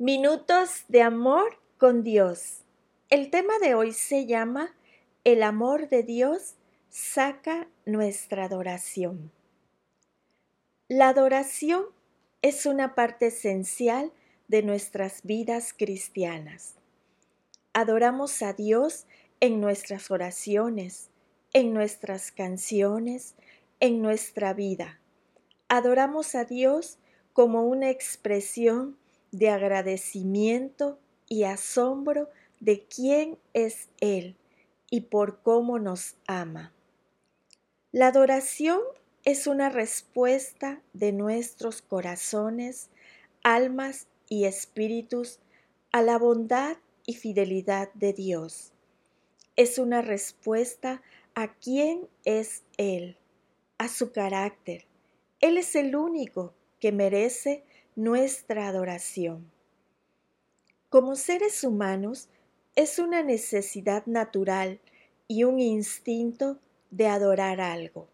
Minutos de amor con Dios. El tema de hoy se llama El amor de Dios saca nuestra adoración. La adoración es una parte esencial de nuestras vidas cristianas. Adoramos a Dios en nuestras oraciones, en nuestras canciones, en nuestra vida. Adoramos a Dios como una expresión de agradecimiento y asombro de quién es Él y por cómo nos ama. La adoración es una respuesta de nuestros corazones, almas y espíritus a la bondad y fidelidad de Dios. Es una respuesta a quién es Él, a su carácter. Él es el único que merece nuestra adoración. Como seres humanos, es una necesidad natural y un instinto de adorar algo.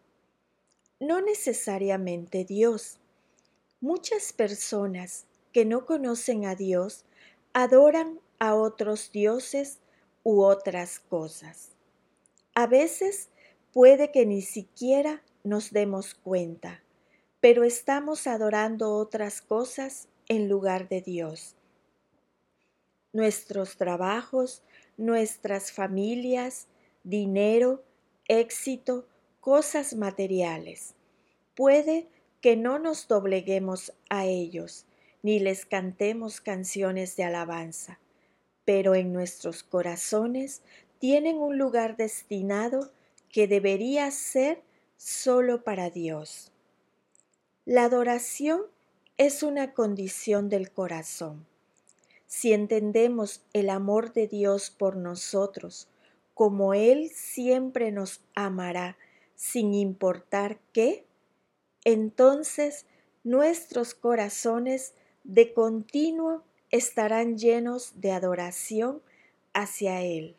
No necesariamente Dios. Muchas personas que no conocen a Dios adoran a otros dioses u otras cosas. A veces puede que ni siquiera nos demos cuenta pero estamos adorando otras cosas en lugar de Dios. Nuestros trabajos, nuestras familias, dinero, éxito, cosas materiales. Puede que no nos dobleguemos a ellos, ni les cantemos canciones de alabanza, pero en nuestros corazones tienen un lugar destinado que debería ser solo para Dios. La adoración es una condición del corazón. Si entendemos el amor de Dios por nosotros, como Él siempre nos amará sin importar qué, entonces nuestros corazones de continuo estarán llenos de adoración hacia Él.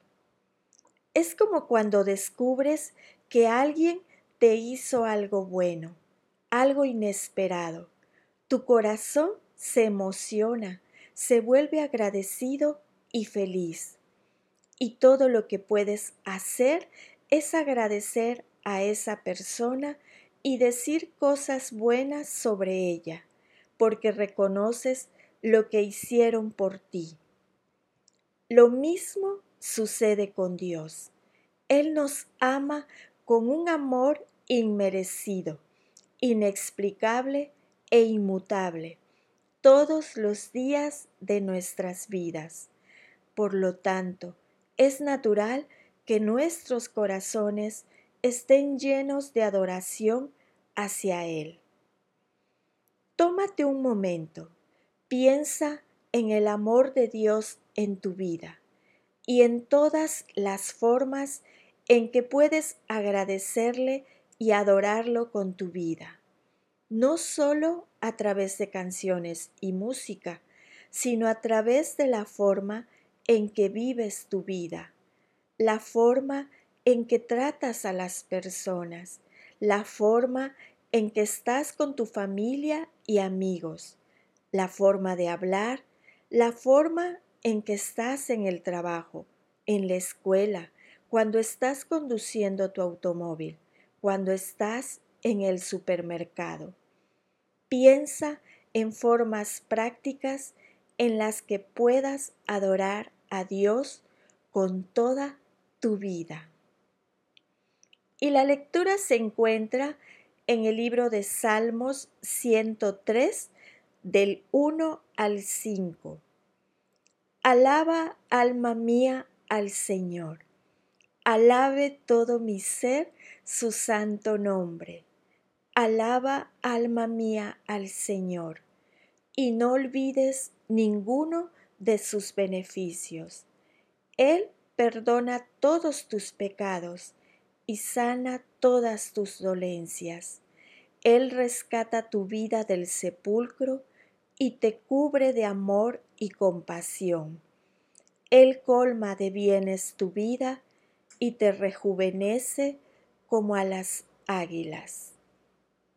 Es como cuando descubres que alguien te hizo algo bueno algo inesperado. Tu corazón se emociona, se vuelve agradecido y feliz. Y todo lo que puedes hacer es agradecer a esa persona y decir cosas buenas sobre ella, porque reconoces lo que hicieron por ti. Lo mismo sucede con Dios. Él nos ama con un amor inmerecido inexplicable e inmutable todos los días de nuestras vidas. Por lo tanto, es natural que nuestros corazones estén llenos de adoración hacia Él. Tómate un momento, piensa en el amor de Dios en tu vida y en todas las formas en que puedes agradecerle y adorarlo con tu vida, no solo a través de canciones y música, sino a través de la forma en que vives tu vida, la forma en que tratas a las personas, la forma en que estás con tu familia y amigos, la forma de hablar, la forma en que estás en el trabajo, en la escuela, cuando estás conduciendo tu automóvil cuando estás en el supermercado. Piensa en formas prácticas en las que puedas adorar a Dios con toda tu vida. Y la lectura se encuentra en el libro de Salmos 103 del 1 al 5. Alaba alma mía al Señor Alabe todo mi ser su santo nombre. Alaba, alma mía, al Señor, y no olvides ninguno de sus beneficios. Él perdona todos tus pecados y sana todas tus dolencias. Él rescata tu vida del sepulcro y te cubre de amor y compasión. Él colma de bienes tu vida y te rejuvenece como a las águilas.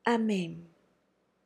Amén.